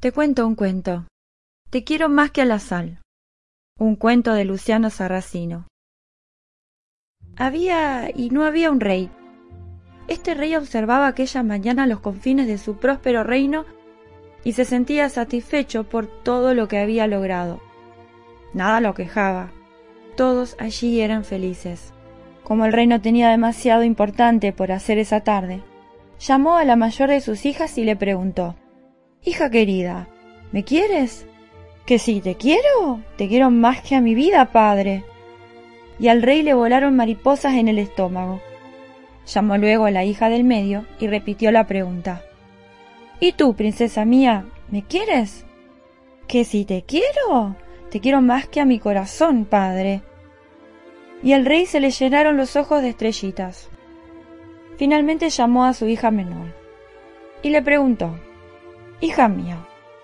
Te cuento un cuento. Te quiero más que a la sal. Un cuento de Luciano Sarracino. Había y no había un rey. Este rey observaba aquella mañana los confines de su próspero reino y se sentía satisfecho por todo lo que había logrado. Nada lo quejaba. Todos allí eran felices. Como el reino tenía demasiado importante por hacer esa tarde, llamó a la mayor de sus hijas y le preguntó Hija querida, ¿me quieres? Que sí, te quiero, te quiero más que a mi vida, padre. Y al rey le volaron mariposas en el estómago. Llamó luego a la hija del medio y repitió la pregunta. ¿Y tú, princesa mía, me quieres? Que sí, te quiero, te quiero más que a mi corazón, padre. Y al rey se le llenaron los ojos de estrellitas. Finalmente llamó a su hija menor y le preguntó Hija mía,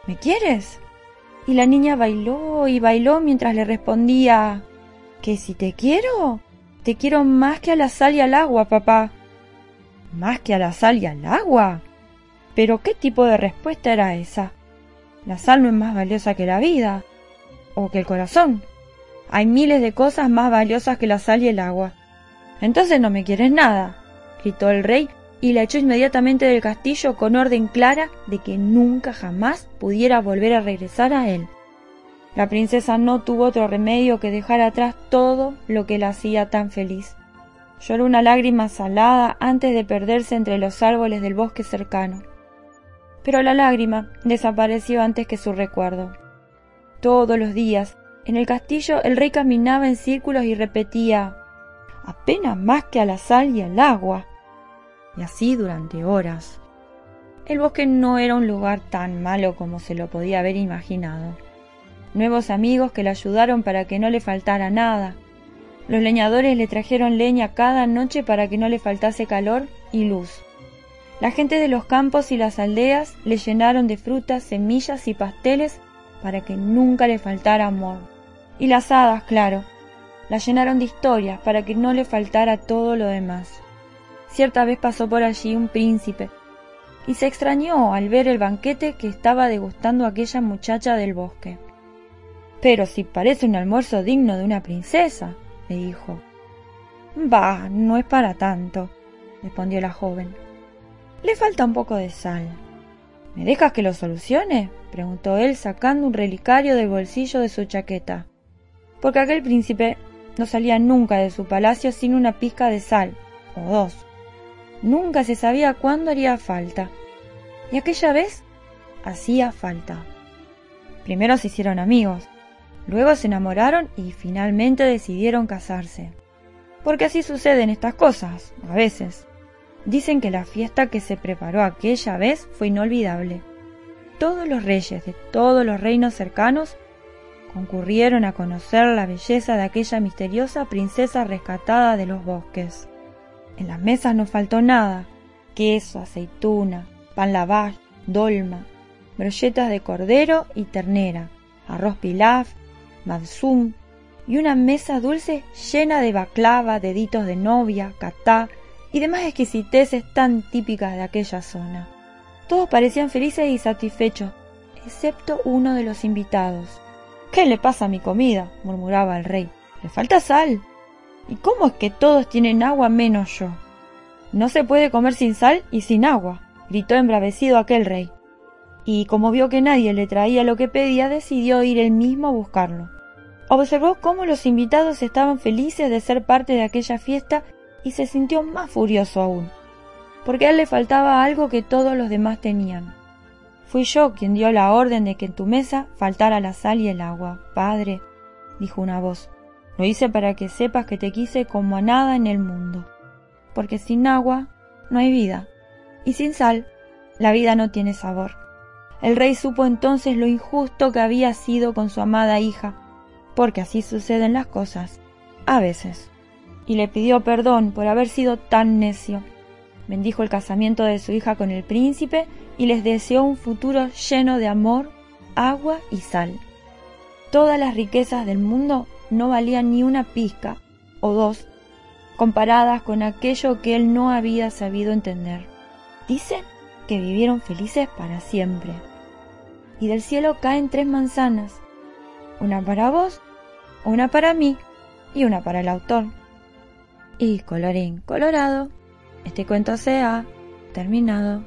¿me quieres? Y la niña bailó y bailó mientras le respondía ¿Que si te quiero? Te quiero más que a la sal y al agua, papá. ¿Más que a la sal y al agua? Pero ¿qué tipo de respuesta era esa? La sal no es más valiosa que la vida o que el corazón. Hay miles de cosas más valiosas que la sal y el agua. Entonces no me quieres nada, gritó el rey y la echó inmediatamente del castillo con orden clara de que nunca jamás pudiera volver a regresar a él. La princesa no tuvo otro remedio que dejar atrás todo lo que la hacía tan feliz. Lloró una lágrima salada antes de perderse entre los árboles del bosque cercano. Pero la lágrima desapareció antes que su recuerdo. Todos los días, en el castillo, el rey caminaba en círculos y repetía apenas más que a la sal y al agua y así durante horas. El bosque no era un lugar tan malo como se lo podía haber imaginado. Nuevos amigos que le ayudaron para que no le faltara nada. Los leñadores le trajeron leña cada noche para que no le faltase calor y luz. La gente de los campos y las aldeas le llenaron de frutas, semillas y pasteles para que nunca le faltara amor. Y las hadas, claro, la llenaron de historias para que no le faltara todo lo demás. Cierta vez pasó por allí un príncipe, y se extrañó al ver el banquete que estaba degustando aquella muchacha del bosque. Pero si parece un almuerzo digno de una princesa, le dijo. Bah, no es para tanto, respondió la joven. Le falta un poco de sal. ¿Me dejas que lo solucione? preguntó él sacando un relicario del bolsillo de su chaqueta. Porque aquel príncipe no salía nunca de su palacio sin una pizca de sal, o dos. Nunca se sabía cuándo haría falta. Y aquella vez hacía falta. Primero se hicieron amigos, luego se enamoraron y finalmente decidieron casarse. Porque así suceden estas cosas, a veces. Dicen que la fiesta que se preparó aquella vez fue inolvidable. Todos los reyes de todos los reinos cercanos concurrieron a conocer la belleza de aquella misteriosa princesa rescatada de los bosques. En las mesas no faltó nada, queso, aceituna, pan lavash, dolma, brolletas de cordero y ternera, arroz pilaf, madsum y una mesa dulce llena de baclava, deditos de novia, catá y demás exquisiteces tan típicas de aquella zona. Todos parecían felices y satisfechos, excepto uno de los invitados. ¿Qué le pasa a mi comida? murmuraba el rey. Le falta sal. ¿Y cómo es que todos tienen agua menos yo? No se puede comer sin sal y sin agua, gritó embravecido aquel rey. Y como vio que nadie le traía lo que pedía, decidió ir él mismo a buscarlo. Observó cómo los invitados estaban felices de ser parte de aquella fiesta y se sintió más furioso aún, porque a él le faltaba algo que todos los demás tenían. Fui yo quien dio la orden de que en tu mesa faltara la sal y el agua, padre, dijo una voz. Lo hice para que sepas que te quise como a nada en el mundo, porque sin agua no hay vida, y sin sal la vida no tiene sabor. El rey supo entonces lo injusto que había sido con su amada hija, porque así suceden las cosas, a veces, y le pidió perdón por haber sido tan necio. Bendijo el casamiento de su hija con el príncipe y les deseó un futuro lleno de amor, agua y sal. Todas las riquezas del mundo no valían ni una pizca o dos comparadas con aquello que él no había sabido entender. Dicen que vivieron felices para siempre. y del cielo caen tres manzanas, una para vos, una para mí y una para el autor. Y colorín colorado, este cuento se ha terminado.